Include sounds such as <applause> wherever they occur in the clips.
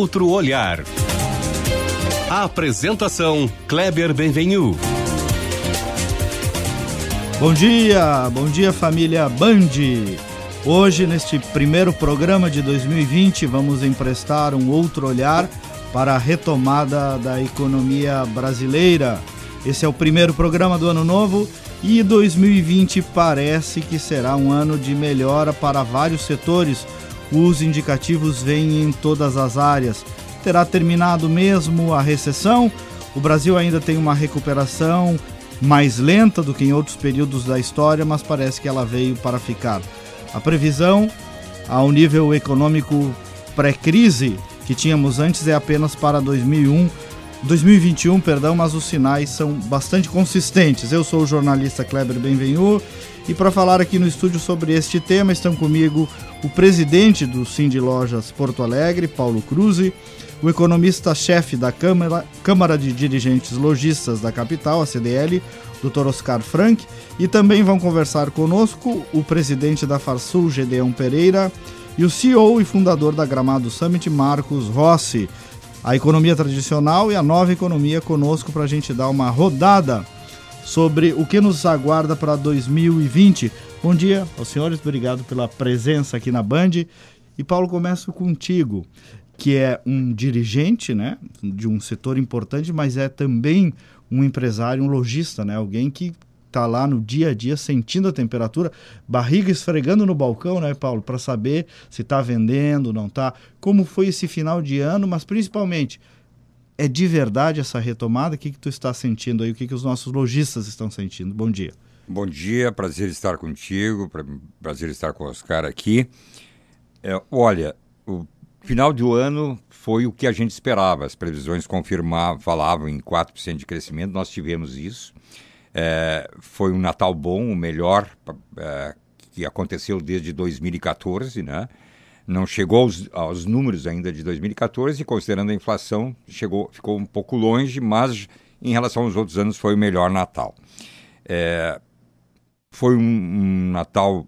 outro olhar. A apresentação Kleber Benvenu. Bom dia, bom dia família Band. Hoje, neste primeiro programa de 2020, vamos emprestar um outro olhar para a retomada da economia brasileira. Esse é o primeiro programa do ano novo e 2020 parece que será um ano de melhora para vários setores. Os indicativos vêm em todas as áreas. Terá terminado mesmo a recessão? O Brasil ainda tem uma recuperação mais lenta do que em outros períodos da história, mas parece que ela veio para ficar. A previsão ao nível econômico pré-crise que tínhamos antes é apenas para 2001, 2021, perdão, mas os sinais são bastante consistentes. Eu sou o jornalista Kleber Benvenu e para falar aqui no estúdio sobre este tema estão comigo o presidente do Cindy Lojas Porto Alegre, Paulo Cruz, o economista-chefe da Câmara, Câmara de Dirigentes Logistas da capital, a CDL, Dr. Oscar Frank, e também vão conversar conosco o presidente da Farsul, Gedeão Pereira, e o CEO e fundador da Gramado Summit, Marcos Rossi. A economia tradicional e a nova economia conosco para a gente dar uma rodada sobre o que nos aguarda para 2020. Bom dia aos senhores, obrigado pela presença aqui na Band. E Paulo, começo contigo, que é um dirigente né, de um setor importante, mas é também um empresário, um lojista, né, alguém que tá lá no dia a dia sentindo a temperatura, barriga esfregando no balcão, né, Paulo, para saber se está vendendo, não está. Como foi esse final de ano, mas principalmente é de verdade essa retomada? O que que tu está sentindo aí? O que que os nossos lojistas estão sentindo? Bom dia. Bom dia, prazer estar contigo, prazer estar com o Oscar aqui. É, olha, o final do ano foi o que a gente esperava. As previsões confirmavam, falavam em 4% de crescimento, nós tivemos isso. É, foi um Natal bom, o melhor é, que aconteceu desde 2014, né? Não chegou aos, aos, números ainda de 2014 e considerando a inflação chegou, ficou um pouco longe, mas em relação aos outros anos foi o melhor Natal. É, foi um, um Natal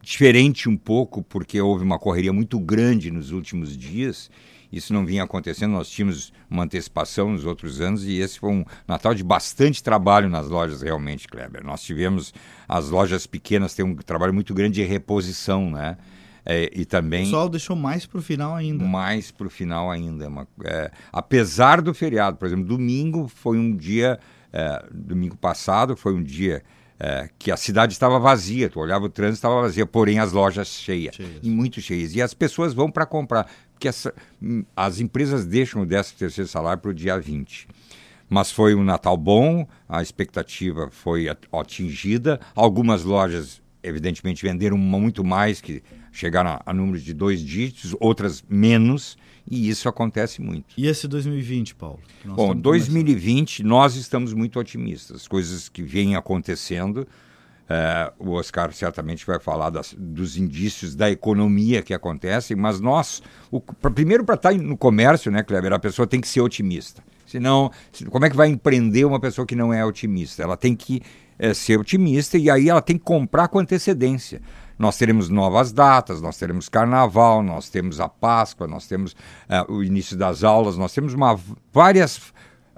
diferente um pouco porque houve uma correria muito grande nos últimos dias isso não vinha acontecendo, nós tínhamos uma antecipação nos outros anos e esse foi um Natal de bastante trabalho nas lojas, realmente, Kleber. Nós tivemos as lojas pequenas têm um trabalho muito grande de reposição, né? É, e também. O pessoal deixou mais para o final ainda. Mais para o final ainda. É uma, é, apesar do feriado, por exemplo, domingo foi um dia. É, domingo passado foi um dia é, que a cidade estava vazia, tu olhava o trânsito estava vazia, porém as lojas cheias, cheias. e muito cheias. E as pessoas vão para comprar porque essa, as empresas deixam o 13 terceiro salário para o dia 20. Mas foi um Natal bom, a expectativa foi atingida. Algumas lojas, evidentemente, venderam muito mais, que chegaram a, a número de dois dígitos, outras menos, e isso acontece muito. E esse 2020, Paulo? Bom, 2020 começando. nós estamos muito otimistas. Coisas que vêm acontecendo, é, o Oscar certamente vai falar das, dos indícios da economia que acontecem, mas nós, o, pra, primeiro para estar tá no comércio, né, Kleber, a pessoa tem que ser otimista. Senão, como é que vai empreender uma pessoa que não é otimista? Ela tem que é, ser otimista e aí ela tem que comprar com antecedência. Nós teremos novas datas, nós teremos carnaval, nós temos a Páscoa, nós temos é, o início das aulas, nós temos uma, várias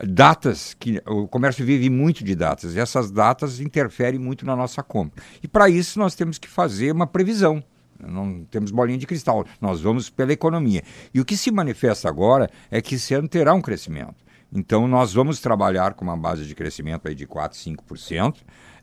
datas que o comércio vive muito de datas e essas datas interferem muito na nossa compra. E para isso nós temos que fazer uma previsão. Não temos bolinha de cristal, nós vamos pela economia. E o que se manifesta agora é que esse ano terá um crescimento. Então nós vamos trabalhar com uma base de crescimento aí de 4, 5%,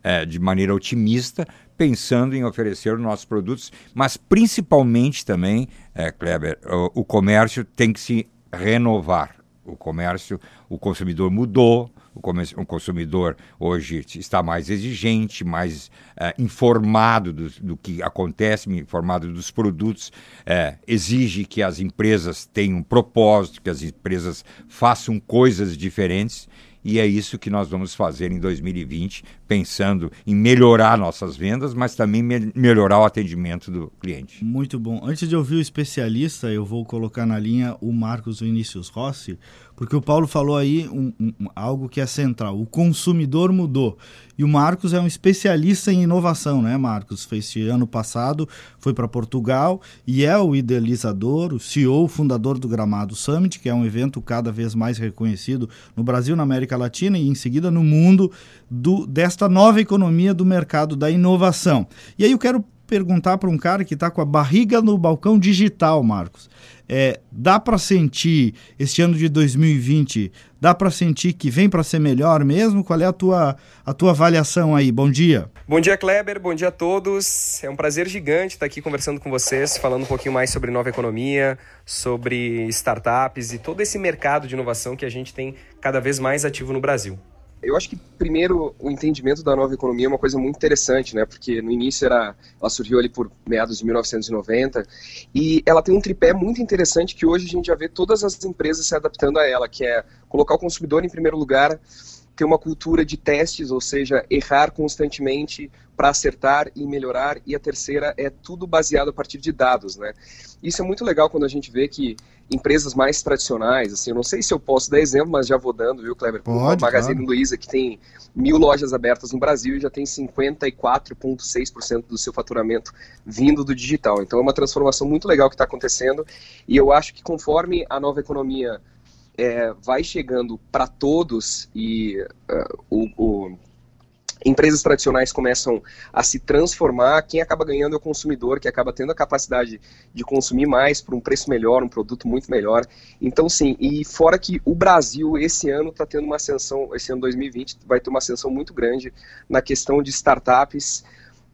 é, de maneira otimista, pensando em oferecer os nossos produtos, mas principalmente também, é, Kleber, o, o comércio tem que se renovar o comércio, o consumidor mudou, o, consumidor hoje está mais exigente, mais uh, informado do, do, que acontece, informado dos produtos, uh, exige que as empresas tenham um propósito, que as empresas façam coisas diferentes. E é isso que nós vamos fazer em 2020, pensando em melhorar nossas vendas, mas também me melhorar o atendimento do cliente. Muito bom. Antes de ouvir o especialista, eu vou colocar na linha o Marcos Vinícius Rossi, porque o Paulo falou aí um, um, algo que é central. O consumidor mudou. E o Marcos é um especialista em inovação, né, Marcos? Fez ano passado, foi para Portugal e é o idealizador, o CEO, o fundador do Gramado Summit, que é um evento cada vez mais reconhecido no Brasil, na América Latina e em seguida no mundo do, desta nova economia do mercado da inovação. E aí eu quero perguntar para um cara que está com a barriga no balcão digital, Marcos. É, dá para sentir este ano de 2020, dá para sentir que vem para ser melhor mesmo? Qual é a tua, a tua avaliação aí? Bom dia. Bom dia, Kleber. Bom dia a todos. É um prazer gigante estar aqui conversando com vocês, falando um pouquinho mais sobre nova economia, sobre startups e todo esse mercado de inovação que a gente tem cada vez mais ativo no Brasil. Eu acho que primeiro o entendimento da nova economia é uma coisa muito interessante, né? Porque no início era, ela surgiu ali por meados de 1990 e ela tem um tripé muito interessante que hoje a gente já vê todas as empresas se adaptando a ela, que é colocar o consumidor em primeiro lugar, ter uma cultura de testes, ou seja, errar constantemente para acertar e melhorar, e a terceira é tudo baseado a partir de dados, né? Isso é muito legal quando a gente vê que empresas mais tradicionais, assim, eu não sei se eu posso dar exemplo, mas já vou dando, viu, Kleber? Pode, a Magazine claro. Luiza, que tem mil lojas abertas no Brasil e já tem 54,6% do seu faturamento vindo do digital. Então é uma transformação muito legal que está acontecendo, e eu acho que conforme a nova economia é, vai chegando para todos e uh, o, o, empresas tradicionais começam a se transformar, quem acaba ganhando é o consumidor, que acaba tendo a capacidade de consumir mais por um preço melhor, um produto muito melhor. Então, sim, e fora que o Brasil, esse ano, está tendo uma ascensão, esse ano 2020, vai ter uma ascensão muito grande na questão de startups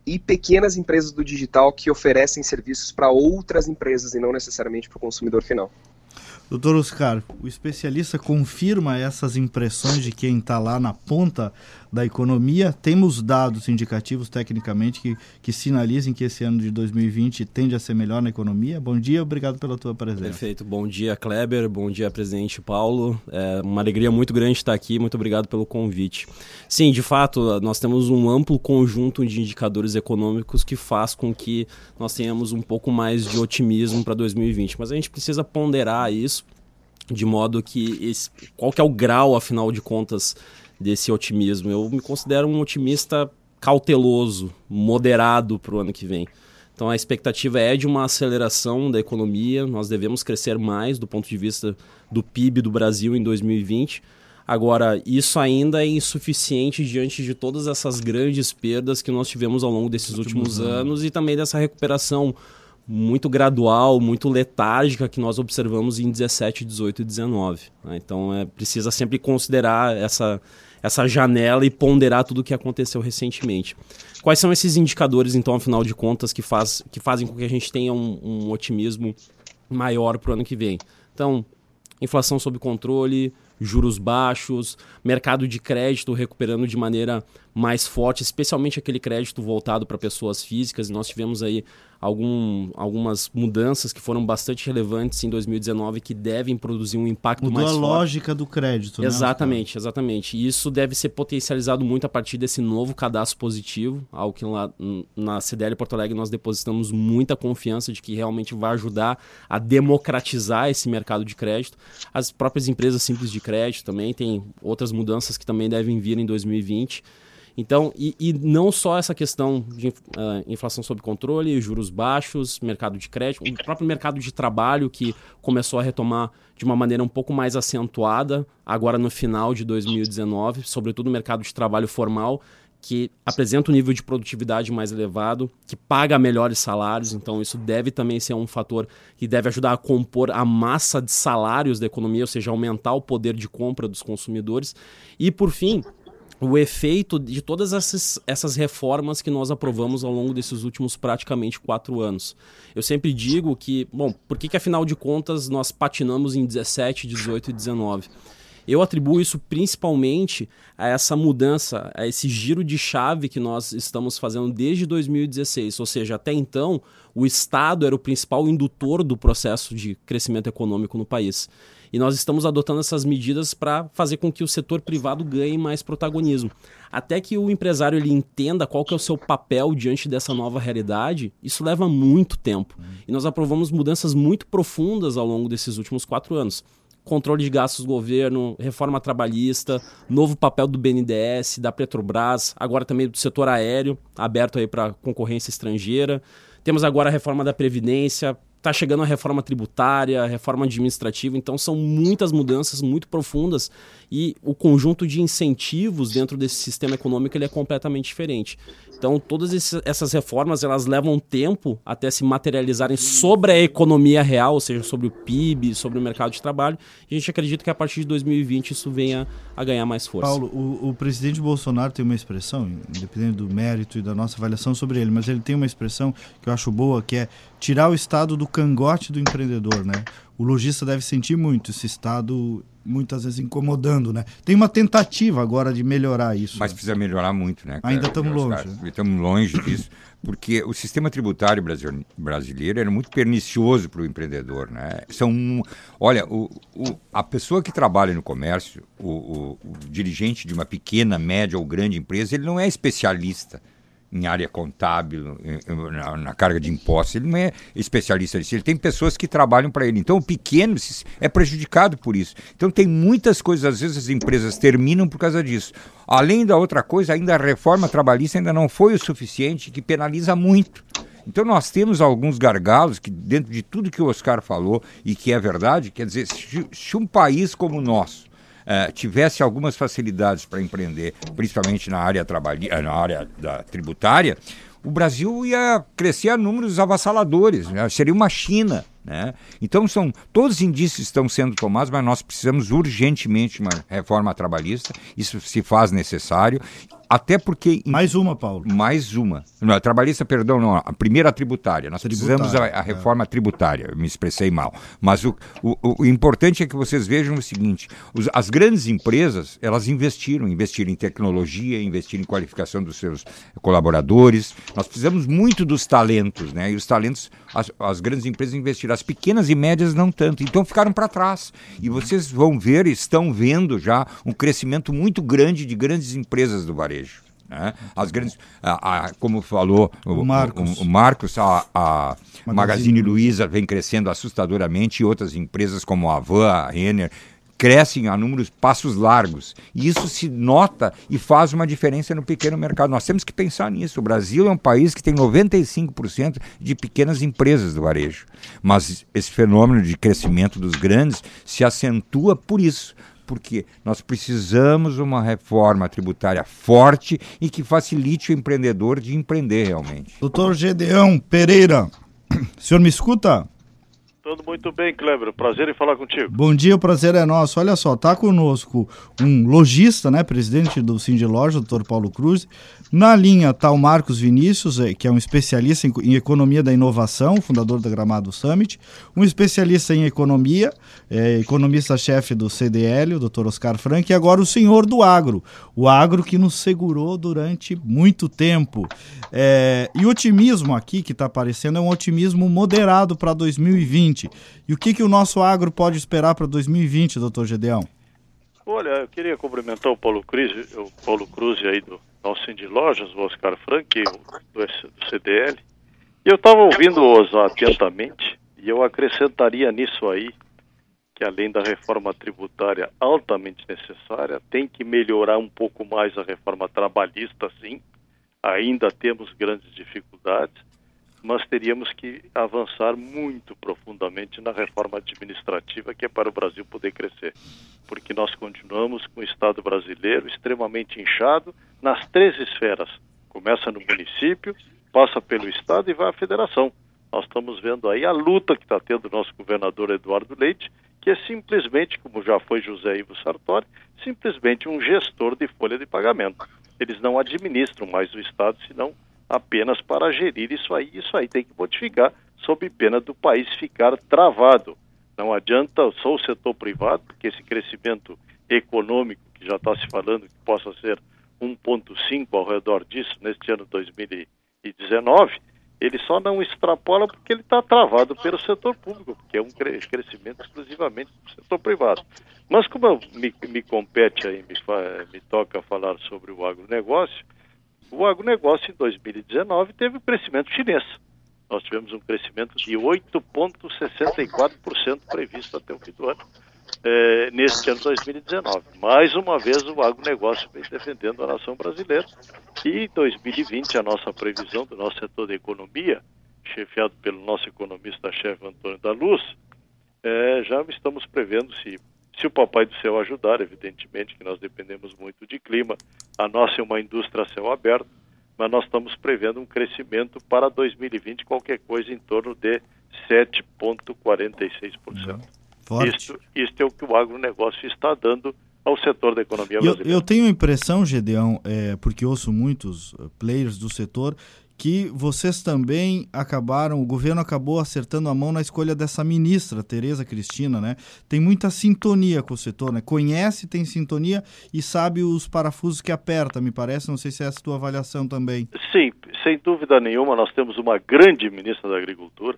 e pequenas empresas do digital que oferecem serviços para outras empresas e não necessariamente para o consumidor final. Doutor Oscar, o especialista confirma essas impressões de quem está lá na ponta da economia. Temos dados indicativos tecnicamente que, que sinalizem que esse ano de 2020 tende a ser melhor na economia. Bom dia, obrigado pela tua presença. Perfeito. Bom dia, Kleber. Bom dia, presidente Paulo. É uma alegria muito grande estar aqui. Muito obrigado pelo convite. Sim, de fato, nós temos um amplo conjunto de indicadores econômicos que faz com que nós tenhamos um pouco mais de otimismo para 2020. Mas a gente precisa ponderar isso de modo que esse, qual que é o grau, afinal de contas, desse otimismo. Eu me considero um otimista cauteloso, moderado para o ano que vem. Então a expectativa é de uma aceleração da economia, nós devemos crescer mais do ponto de vista do PIB do Brasil em 2020. Agora, isso ainda é insuficiente diante de todas essas grandes perdas que nós tivemos ao longo desses últimos, últimos anos. anos e também dessa recuperação muito gradual, muito letárgica que nós observamos em 17, 18 e 19. Né? Então é, precisa sempre considerar essa, essa janela e ponderar tudo o que aconteceu recentemente. Quais são esses indicadores, então, afinal de contas, que, faz, que fazem com que a gente tenha um, um otimismo maior para o ano que vem? Então, inflação sob controle, juros baixos, mercado de crédito recuperando de maneira mais forte, especialmente aquele crédito voltado para pessoas físicas. Nós tivemos aí algum, algumas mudanças que foram bastante relevantes em 2019 que devem produzir um impacto Mudou mais a forte. lógica do crédito, né? Exatamente, exatamente. E isso deve ser potencializado muito a partir desse novo cadastro positivo, algo que lá na CDL Porto Alegre nós depositamos muita confiança de que realmente vai ajudar a democratizar esse mercado de crédito. As próprias empresas simples de crédito também tem outras mudanças que também devem vir em 2020. Então, e, e não só essa questão de uh, inflação sob controle, juros baixos, mercado de crédito, o próprio mercado de trabalho que começou a retomar de uma maneira um pouco mais acentuada agora no final de 2019, sobretudo o mercado de trabalho formal, que apresenta um nível de produtividade mais elevado, que paga melhores salários, então isso deve também ser um fator que deve ajudar a compor a massa de salários da economia, ou seja, aumentar o poder de compra dos consumidores. E por fim, o efeito de todas essas, essas reformas que nós aprovamos ao longo desses últimos praticamente quatro anos. Eu sempre digo que, bom, por que, que afinal de contas nós patinamos em 17, 18 e 19? Eu atribuo isso principalmente a essa mudança, a esse giro de chave que nós estamos fazendo desde 2016. Ou seja, até então, o Estado era o principal indutor do processo de crescimento econômico no país. E nós estamos adotando essas medidas para fazer com que o setor privado ganhe mais protagonismo. Até que o empresário ele entenda qual que é o seu papel diante dessa nova realidade, isso leva muito tempo. E nós aprovamos mudanças muito profundas ao longo desses últimos quatro anos controle de gastos do governo, reforma trabalhista, novo papel do BNDES, da Petrobras, agora também do setor aéreo, aberto aí para concorrência estrangeira. Temos agora a reforma da Previdência, está chegando a reforma tributária, a reforma administrativa, então são muitas mudanças muito profundas e o conjunto de incentivos dentro desse sistema econômico ele é completamente diferente. Então, todas essas reformas elas levam tempo até se materializarem sobre a economia real, ou seja, sobre o PIB, sobre o mercado de trabalho. E a gente acredita que a partir de 2020 isso venha a ganhar mais força. Paulo, o, o presidente Bolsonaro tem uma expressão, independente do mérito e da nossa avaliação sobre ele, mas ele tem uma expressão que eu acho boa, que é tirar o Estado do cangote do empreendedor, né? O lojista deve sentir muito esse Estado muitas vezes incomodando, né? Tem uma tentativa agora de melhorar isso. Mas precisa melhorar muito, né? Ainda estamos longe. Né? Estamos longe disso, porque o sistema tributário brasileiro era muito pernicioso para o empreendedor, né? São, olha, o, o, a pessoa que trabalha no comércio, o, o dirigente de uma pequena, média ou grande empresa, ele não é especialista em área contábil, na, na, carga de impostos. Ele não é especialista nisso. Ele tem pessoas que trabalham para ele. Então, o pequeno é prejudicado por isso. Então, tem muitas coisas, às vezes, as empresas terminam por causa disso. Além da outra coisa, ainda a reforma trabalhista ainda não foi o suficiente, que penaliza muito. Então nós temos alguns gargalos que dentro de tudo que o Oscar falou e que é verdade, quer dizer, se, um país como o nosso uh, tivesse algumas facilidades para empreender, principalmente na área, trabalhi na área da tributária, o Brasil ia crescer a números avassaladores, né? seria uma China. Né? Então, são todos os indícios estão sendo tomados, mas nós precisamos urgentemente de uma reforma trabalhista, isso se faz necessário, até porque. Mais uma, Paulo. Mais uma. Não, a trabalhista, perdão, não. A primeira tributária. Nós tributária, precisamos a, a é. reforma é. tributária. Eu me expressei mal. Mas o, o, o, importante é que vocês vejam o seguinte: os, as grandes empresas, elas investiram, investiram em tecnologia, investiram em qualificação dos seus colaboradores. Nós precisamos muito dos talentos, né? E os talentos, as, as grandes empresas investiram. As pequenas e médias não tanto. Então ficaram para trás. E vocês vão ver, estão vendo já um crescimento muito grande de grandes empresas do varejo. Né? As grandes, a, a, como falou o, Marcos, o, o Marcos a, a Magazine, Magazine Luiza vem crescendo assustadoramente e outras empresas como a Van, a Renner, crescem a números passos largos. E isso se nota e faz uma diferença no pequeno mercado. Nós temos que pensar nisso. O Brasil é um país que tem 95% de pequenas empresas do varejo. Mas esse fenômeno de crescimento dos grandes se acentua por isso porque nós precisamos uma reforma tributária forte e que facilite o empreendedor de empreender realmente. Doutor Gedeão Pereira, <clears throat> o senhor me escuta? Tudo muito bem, Kleber. Prazer em falar contigo. Bom dia, o prazer é nosso. Olha só, tá conosco um lojista, né, presidente do Cindy Loja, doutor Paulo Cruz. Na linha está o Marcos Vinícius, é, que é um especialista em economia da inovação, fundador da Gramado Summit. Um especialista em economia, é, economista-chefe do CDL, o doutor Oscar Frank. E agora o senhor do agro, o agro que nos segurou durante muito tempo. É, e o otimismo aqui que está aparecendo é um otimismo moderado para 2020. 2020. E o que, que o nosso agro pode esperar para 2020, doutor Gedeão? Olha, eu queria cumprimentar o Paulo Cruz, o Paulo Cruz aí do nosso de Lojas, o Oscar Frank, do, do CDL. Eu estava ouvindo-os atentamente e eu acrescentaria nisso aí que além da reforma tributária altamente necessária, tem que melhorar um pouco mais a reforma trabalhista, sim. Ainda temos grandes dificuldades mas teríamos que avançar muito profundamente na reforma administrativa, que é para o Brasil poder crescer. Porque nós continuamos com o Estado brasileiro extremamente inchado nas três esferas. Começa no município, passa pelo Estado e vai à federação. Nós estamos vendo aí a luta que está tendo o nosso governador Eduardo Leite, que é simplesmente, como já foi José Ivo Sartori, simplesmente um gestor de folha de pagamento. Eles não administram mais o Estado, senão apenas para gerir isso aí. Isso aí tem que modificar, sob pena do país ficar travado. Não adianta só o setor privado, porque esse crescimento econômico que já está se falando que possa ser 1,5 ao redor disso neste ano 2019, ele só não extrapola porque ele está travado pelo setor público, que é um crescimento exclusivamente do setor privado. Mas como me, me compete aí, me, me toca falar sobre o agronegócio, o agronegócio em 2019 teve o crescimento chinês. Nós tivemos um crescimento de 8,64% previsto até o fim do ano. é, neste ano 2019. Mais uma vez, o agronegócio vem defendendo a nação brasileira. E em 2020, a nossa previsão do nosso setor da economia, chefiado pelo nosso economista-chefe Antônio da Luz, é, já estamos prevendo se se o Papai do Céu ajudar, evidentemente que nós dependemos muito de clima, a nossa é uma indústria a céu aberto, mas nós estamos prevendo um crescimento para 2020, qualquer coisa em torno de 7,46%. Isto, isto é o que o agronegócio está dando ao setor da economia brasileira. Eu, eu tenho a impressão, Gedeão, é, porque ouço muitos uh, players do setor, que vocês também acabaram, o governo acabou acertando a mão na escolha dessa ministra, Tereza Cristina, né? Tem muita sintonia com o setor, né? Conhece, tem sintonia e sabe os parafusos que aperta, me parece. Não sei se é essa a tua avaliação também. Sim, sem dúvida nenhuma, nós temos uma grande ministra da Agricultura.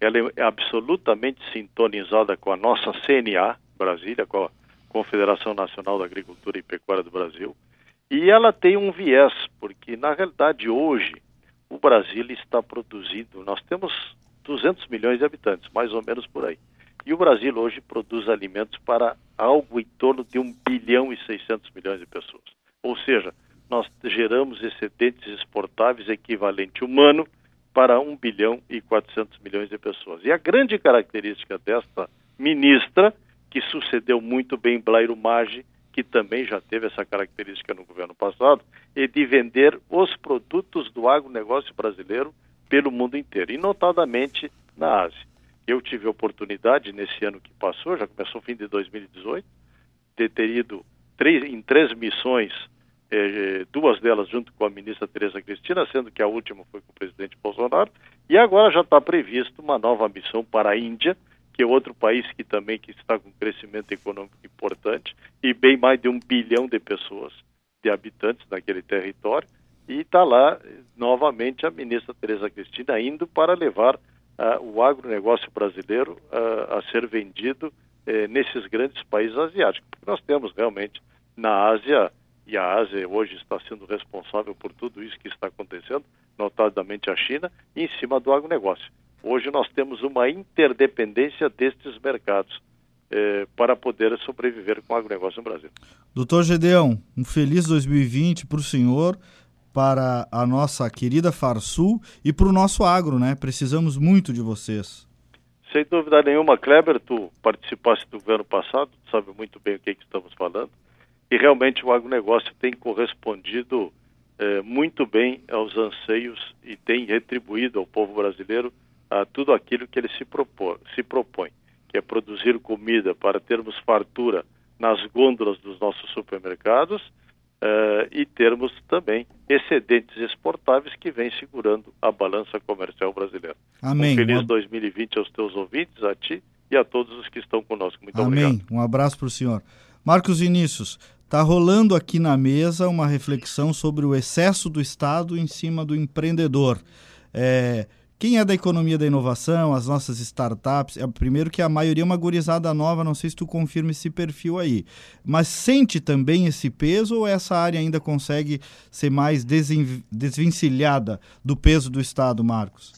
Ela é absolutamente sintonizada com a nossa CNA, Brasília, com a Confederação Nacional da Agricultura e Pecuária do Brasil. E ela tem um viés, porque na realidade hoje o Brasil está produzindo, nós temos 200 milhões de habitantes, mais ou menos por aí. E o Brasil hoje produz alimentos para algo em torno de 1 bilhão e 600 milhões de pessoas. Ou seja, nós geramos excedentes exportáveis equivalente humano para 1 bilhão e 400 milhões de pessoas. E a grande característica desta ministra, que sucedeu muito bem Blairo Maggi, que também já teve essa característica no governo passado, é de vender os produtos do agronegócio brasileiro pelo mundo inteiro, e notadamente na Ásia. Eu tive a oportunidade, nesse ano que passou, já começou o fim de 2018, de ter ido três, em três missões, eh, duas delas junto com a ministra Tereza Cristina, sendo que a última foi com o presidente Bolsonaro, e agora já está previsto uma nova missão para a Índia, que é outro país que também que está com crescimento econômico importante e bem mais de um bilhão de pessoas, de habitantes naquele território, e está lá novamente a ministra Tereza Cristina indo para levar uh, o agronegócio brasileiro uh, a ser vendido uh, nesses grandes países asiáticos, porque nós temos realmente na Ásia e a Ásia hoje está sendo responsável por tudo isso que está acontecendo, notadamente a China, em cima do agronegócio. Hoje nós temos uma interdependência destes mercados eh, para poder sobreviver com o agronegócio no Brasil. Doutor Gedeão, um feliz 2020 para o senhor, para a nossa querida Farsul e para o nosso agro, né? Precisamos muito de vocês. Sem dúvida nenhuma, Kleber, tu participaste do governo passado, sabe muito bem o que, é que estamos falando, e realmente o agronegócio tem correspondido eh, muito bem aos anseios e tem retribuído ao povo brasileiro a tudo aquilo que ele se, propor, se propõe, que é produzir comida para termos fartura nas gôndolas dos nossos supermercados uh, e termos também excedentes exportáveis que vêm segurando a balança comercial brasileira. Amém. Um feliz 2020 aos teus ouvintes, a ti e a todos os que estão conosco. Muito Amém. obrigado. Um abraço para o senhor. Marcos Vinícius, está rolando aqui na mesa uma reflexão sobre o excesso do Estado em cima do empreendedor. É, quem é da economia da inovação, as nossas startups, é primeiro que a maioria é uma gurizada nova, não sei se tu confirma esse perfil aí. Mas sente também esse peso ou essa área ainda consegue ser mais desvencilhada do peso do Estado, Marcos?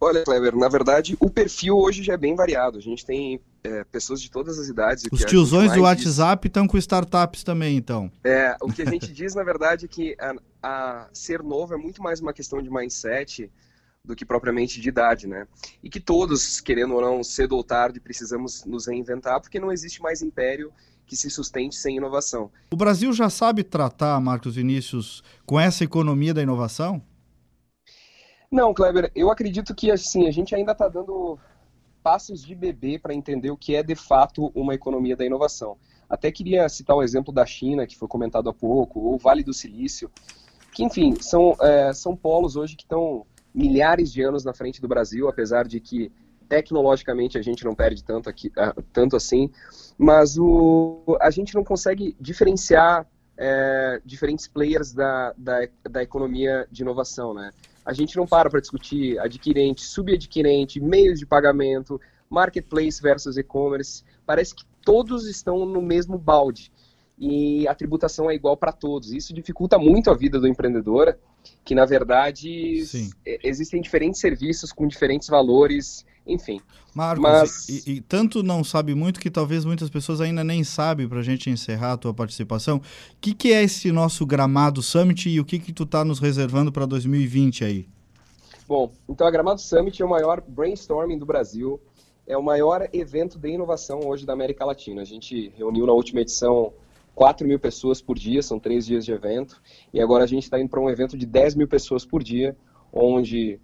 Olha, Kleber, na verdade, o perfil hoje já é bem variado. A gente tem é, pessoas de todas as idades. Os tiozões do WhatsApp estão com startups também, então. É, o que a gente diz, na verdade, é que a, a ser novo é muito mais uma questão de mindset, do que propriamente de idade, né? E que todos, querendo ou não, cedo ou tarde, precisamos nos reinventar, porque não existe mais império que se sustente sem inovação. O Brasil já sabe tratar, Marcos Vinícius, com essa economia da inovação? Não, Kleber, eu acredito que assim, a gente ainda está dando passos de bebê para entender o que é de fato uma economia da inovação. Até queria citar o exemplo da China, que foi comentado há pouco, ou o Vale do Silício, que, enfim, são, é, são polos hoje que estão milhares de anos na frente do Brasil, apesar de que tecnologicamente a gente não perde tanto, aqui, ah, tanto assim, mas o, a gente não consegue diferenciar é, diferentes players da, da, da economia de inovação, né? A gente não para para discutir adquirente, subadquirente, meios de pagamento, marketplace versus e-commerce. Parece que todos estão no mesmo balde e a tributação é igual para todos. Isso dificulta muito a vida do empreendedor, que na verdade Sim. existem diferentes serviços com diferentes valores enfim. Marcos, Mas... e, e, tanto não sabe muito que talvez muitas pessoas ainda nem sabem, para a gente encerrar a tua participação, o que, que é esse nosso Gramado Summit e o que, que tu está nos reservando para 2020 aí? Bom, então a Gramado Summit é o maior brainstorming do Brasil, é o maior evento de inovação hoje da América Latina. A gente reuniu na última edição 4 mil pessoas por dia, são três dias de evento, e agora a gente está indo para um evento de 10 mil pessoas por dia, onde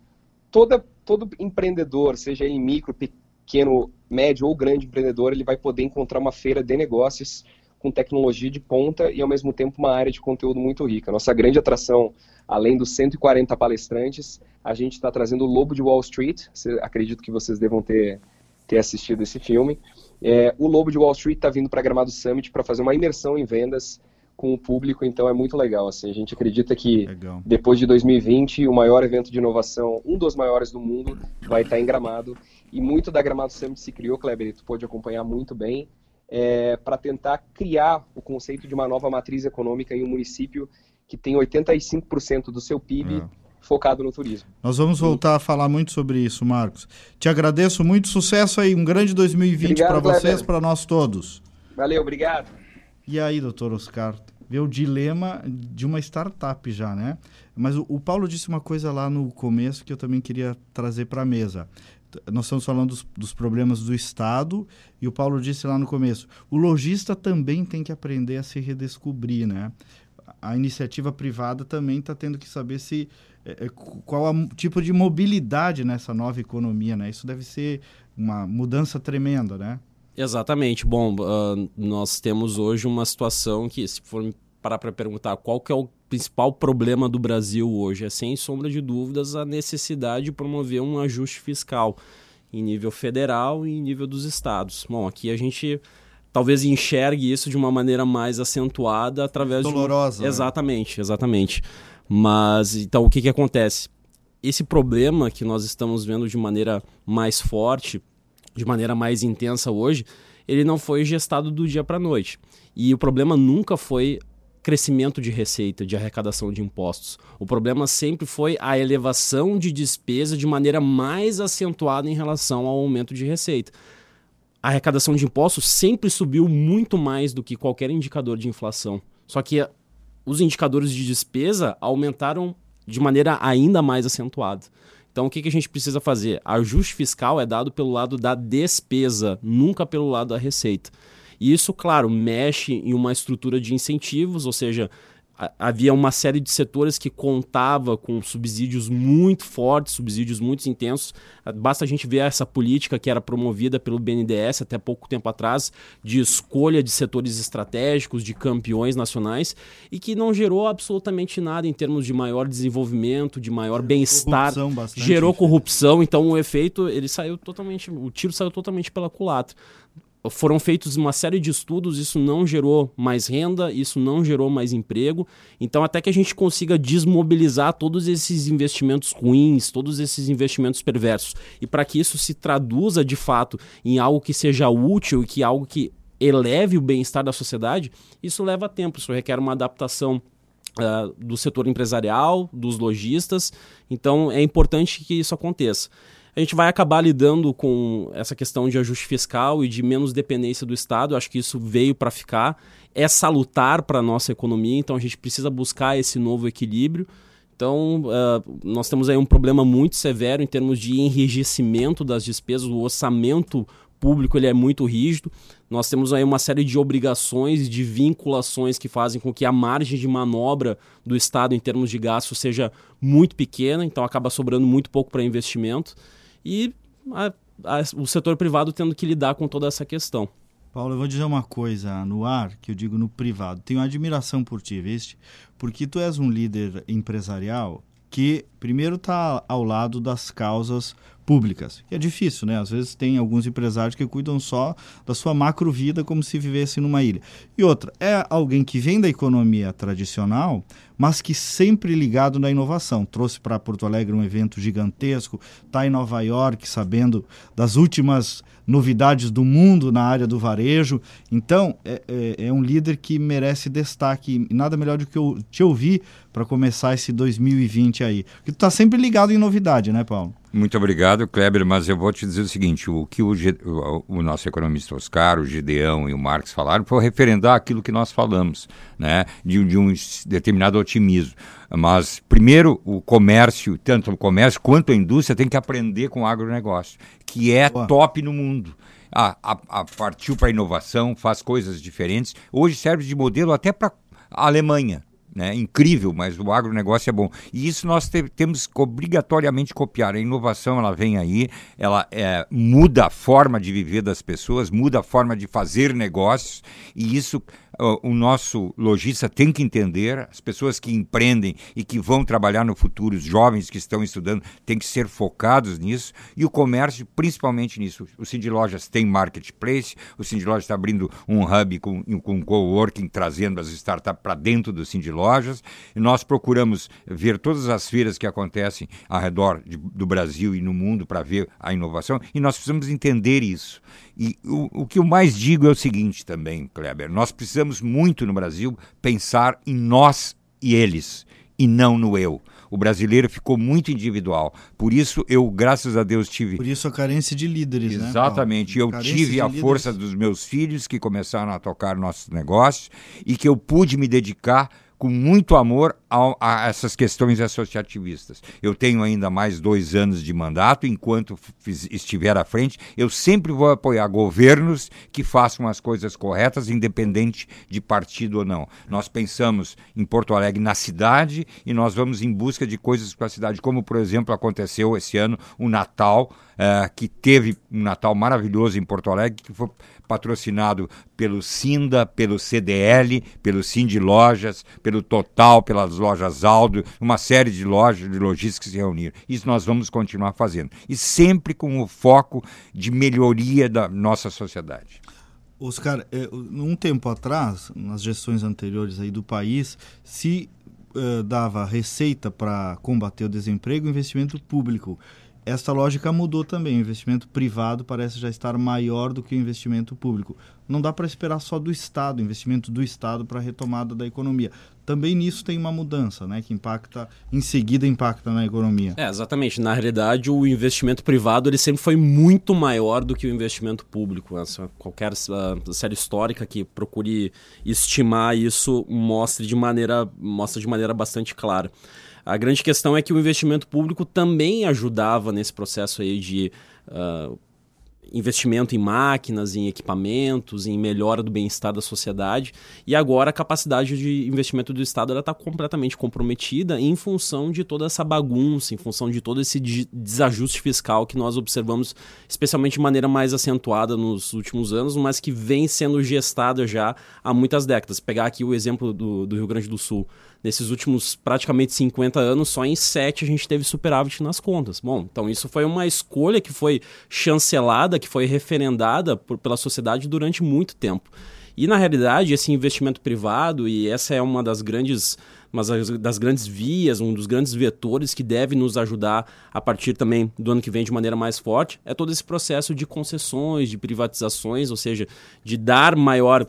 toda, todo empreendedor, seja ele micro, pequeno, médio ou grande empreendedor, ele vai poder encontrar uma feira de negócios com tecnologia de ponta e ao mesmo tempo uma área de conteúdo muito rica. Nossa grande atração, além dos 140 palestrantes, a gente está trazendo o Lobo de Wall Street. Acredito que vocês devam ter, ter assistido esse filme. É, o Lobo de Wall Street está vindo para Gramado Summit para fazer uma imersão em vendas com o público, então é muito legal. Assim, a gente acredita que legal. depois de 2020, o maior evento de inovação, um dos maiores do mundo, vai estar em Gramado. E muito da Gramado Summit se criou, Kleber, tu pôde acompanhar muito bem, é, para tentar criar o conceito de uma nova matriz econômica em um município que tem 85% do seu PIB é. Focado no turismo. Nós vamos voltar a falar muito sobre isso, Marcos. Te agradeço muito, sucesso aí, um grande 2020 para vocês, para nós todos. Valeu, obrigado. E aí, doutor Oscar, vê o dilema de uma startup já, né? Mas o, o Paulo disse uma coisa lá no começo que eu também queria trazer para a mesa. Nós estamos falando dos, dos, problemas do Estado e o Paulo disse lá no começo, o lojista também tem que aprender a se redescobrir, né? A iniciativa privada também está tendo que saber se é, é qual o tipo de mobilidade nessa nova economia, né? Isso deve ser uma mudança tremenda, né? Exatamente. Bom, uh, nós temos hoje uma situação que, se for parar para perguntar qual que é o principal problema do Brasil hoje, é sem sombra de dúvidas a necessidade de promover um ajuste fiscal em nível federal e em nível dos estados. Bom, aqui a gente talvez enxergue isso de uma maneira mais acentuada através Dolorosa, de um... exatamente, exatamente. Mas então o que que acontece? Esse problema que nós estamos vendo de maneira mais forte de maneira mais intensa hoje, ele não foi gestado do dia para a noite. E o problema nunca foi crescimento de receita, de arrecadação de impostos. O problema sempre foi a elevação de despesa de maneira mais acentuada em relação ao aumento de receita. A arrecadação de impostos sempre subiu muito mais do que qualquer indicador de inflação. Só que os indicadores de despesa aumentaram de maneira ainda mais acentuada. Então, o que, que a gente precisa fazer? Ajuste fiscal é dado pelo lado da despesa, nunca pelo lado da receita. E isso, claro, mexe em uma estrutura de incentivos, ou seja, havia uma série de setores que contava com subsídios muito fortes, subsídios muito intensos. Basta a gente ver essa política que era promovida pelo BNDES até pouco tempo atrás, de escolha de setores estratégicos, de campeões nacionais, e que não gerou absolutamente nada em termos de maior desenvolvimento, de maior bem-estar. Gerou corrupção, então o efeito, ele saiu totalmente, o tiro saiu totalmente pela culatra foram feitos uma série de estudos, isso não gerou mais renda, isso não gerou mais emprego. Então, até que a gente consiga desmobilizar todos esses investimentos ruins, todos esses investimentos perversos, e para que isso se traduza de fato em algo que seja útil e que algo que eleve o bem-estar da sociedade, isso leva tempo, isso requer uma adaptação Uh, do setor empresarial, dos lojistas. Então é importante que isso aconteça a gente vai acabar lidando com essa questão de ajuste fiscal e de menos dependência do Estado. Acho que isso veio para ficar. É salutar para a nossa economia, então a gente precisa buscar esse novo equilíbrio. Então, uh, nós temos aí um problema muito severo em termos de enrijecimento das despesas, o orçamento público ele é muito rígido. Nós temos aí uma série de obrigações, de vinculações que fazem com que a margem de manobra do Estado em termos de gasto seja muito pequena, então acaba sobrando muito pouco para investimento e a, a, o setor privado tendo que lidar com toda essa questão. Paulo, eu vou dizer uma coisa no ar, que eu digo no privado. Tenho admiração por ti, viste? Porque tu és um líder empresarial que, primeiro, está ao lado das causas públicas. E é difícil, né? Às vezes tem alguns empresários que cuidam só da sua macro vida como se vivesse numa ilha. E outra, é alguém que vem da economia tradicional, mas que sempre ligado na inovação. Trouxe para Porto Alegre um evento gigantesco, está em Nova York sabendo das últimas novidades do mundo na área do varejo. Então, é, é, é um líder que merece destaque. Nada melhor do que eu te ouvir para começar esse 2020 aí. Porque tu está sempre ligado em novidade, né, Paulo? Muito obrigado, Kleber, mas eu vou te dizer o seguinte, o que o, o, nosso economista Oscar, o Gideão e o Marx falaram foi referendar aquilo que nós falamos, né, de, de um determinado otimismo. Mas, primeiro, o comércio, tanto o comércio quanto a indústria, tem que aprender com o agronegócio, que é Boa. top no mundo. A, a, a partiu para a inovação, faz coisas diferentes. Hoje serve de modelo até para a Alemanha. Né? Incrível, mas o agronegócio é bom. E isso nós te, temos que obrigatoriamente copiar. A inovação ela vem aí, ela é, muda a forma de viver das pessoas, muda a forma de fazer negócios, e isso o nosso lojista tem que entender, as pessoas que empreendem e que vão trabalhar no futuro, os jovens que estão estudando, têm que ser focados nisso, e o comércio principalmente nisso. O Cindy Lojas tem marketplace, o Cindy Lojas está abrindo um hub com, com coworking, trazendo as startups para dentro do Cindy Lojas, e nós procuramos ver todas as feiras que acontecem ao redor de, do Brasil e no mundo para ver a inovação, e nós precisamos entender isso. E o, o que eu mais digo é o seguinte também, Kleber: nós precisamos muito no Brasil pensar em nós e eles, e não no eu. O brasileiro ficou muito individual. Por isso, eu, graças a Deus, tive. Por isso a carência de líderes, né, Exatamente. Né, eu tive a líderes. força dos meus filhos que começaram a tocar nossos negócios e que eu pude me dedicar com muito amor a, a, essas questões associativistas. Eu tenho ainda mais dois anos de mandato, enquanto fiz, estiver à frente, eu sempre vou apoiar governos que façam as coisas corretas, independente de partido ou não. Nós pensamos em Porto Alegre na cidade e nós vamos em busca de coisas para a cidade, como por exemplo aconteceu esse ano o Natal, uh, que teve um Natal maravilhoso em Porto Alegre, que foi patrocinado pelo Sinda, pelo CDL, pelo Cindy Lojas, pelo Total, pelas lojas Aldo, uma série de lojas de logística que se reuniram. Isso nós vamos continuar fazendo. E sempre com o foco de melhoria da nossa sociedade. Oscar, é, um tempo atrás, nas gestões anteriores aí do país, se uh, dava receita para combater o desemprego, investimento público esta lógica mudou também. O investimento privado parece já estar maior do que o investimento público. Não dá para esperar só do Estado, investimento do Estado para a retomada da economia. Também nisso tem uma mudança, né, que impacta, em seguida impacta na economia. É, exatamente. Na realidade, o investimento privado ele sempre foi muito maior do que o investimento público. Essa, qualquer uh, série histórica que procure estimar isso mostre de maneira, mostra de maneira bastante clara. A grande questão é que o investimento público também ajudava nesse processo aí de uh, investimento em máquinas, em equipamentos, em melhora do bem-estar da sociedade. E agora a capacidade de investimento do Estado está completamente comprometida em função de toda essa bagunça, em função de todo esse desajuste fiscal que nós observamos, especialmente de maneira mais acentuada nos últimos anos, mas que vem sendo gestada já há muitas décadas. Pegar aqui o exemplo do, do Rio Grande do Sul nesses últimos praticamente 50 anos, só em 7 a gente teve superávit nas contas. Bom, então isso foi uma escolha que foi chancelada, que foi referendada por, pela sociedade durante muito tempo. E na realidade, esse investimento privado, e essa é uma das grandes mas das grandes vias, um dos grandes vetores que deve nos ajudar a partir também do ano que vem de maneira mais forte, é todo esse processo de concessões, de privatizações, ou seja, de dar maior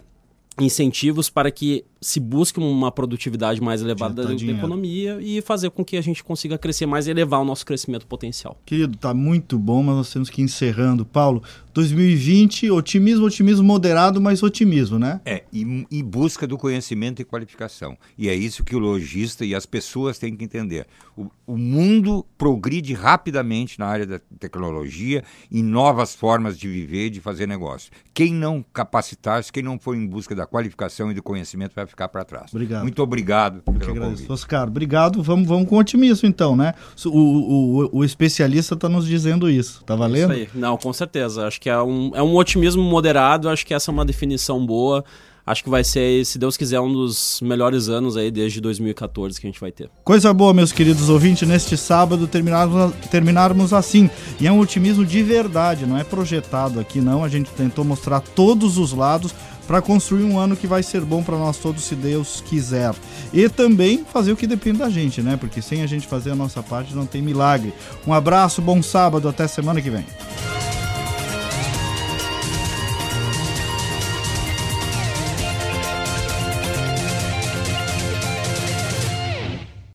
incentivos para que se busque uma produtividade mais elevada da, da economia e fazer com que a gente consiga crescer mais e elevar o nosso crescimento potencial. Querido, tá muito bom, mas nós temos que ir encerrando. Paulo, 2020, otimismo, otimismo moderado, mas otimismo, né? É, e, e busca do conhecimento e qualificação. E é isso que o lojista e as pessoas têm que entender. O, o mundo progride rapidamente na área da tecnologia e novas formas de viver e de fazer negócio. Quem não capacitar-se, quem não for em busca da qualificação e do conhecimento vai ficar para trás. Obrigado. Muito obrigado pelo que convite. Oscar, obrigado. Vamos, vamos com otimismo então, né? O, o, o especialista está nos dizendo isso. Tá valendo? Isso aí. Não, com certeza. Acho que é um, é um otimismo moderado. Acho que essa é uma definição boa acho que vai ser, se Deus quiser, um dos melhores anos aí desde 2014 que a gente vai ter. Coisa boa, meus queridos ouvintes, neste sábado terminarmos, terminarmos assim. E é um otimismo de verdade, não é projetado aqui não. A gente tentou mostrar todos os lados para construir um ano que vai ser bom para nós todos, se Deus quiser. E também fazer o que depende da gente, né? Porque sem a gente fazer a nossa parte não tem milagre. Um abraço, bom sábado, até semana que vem.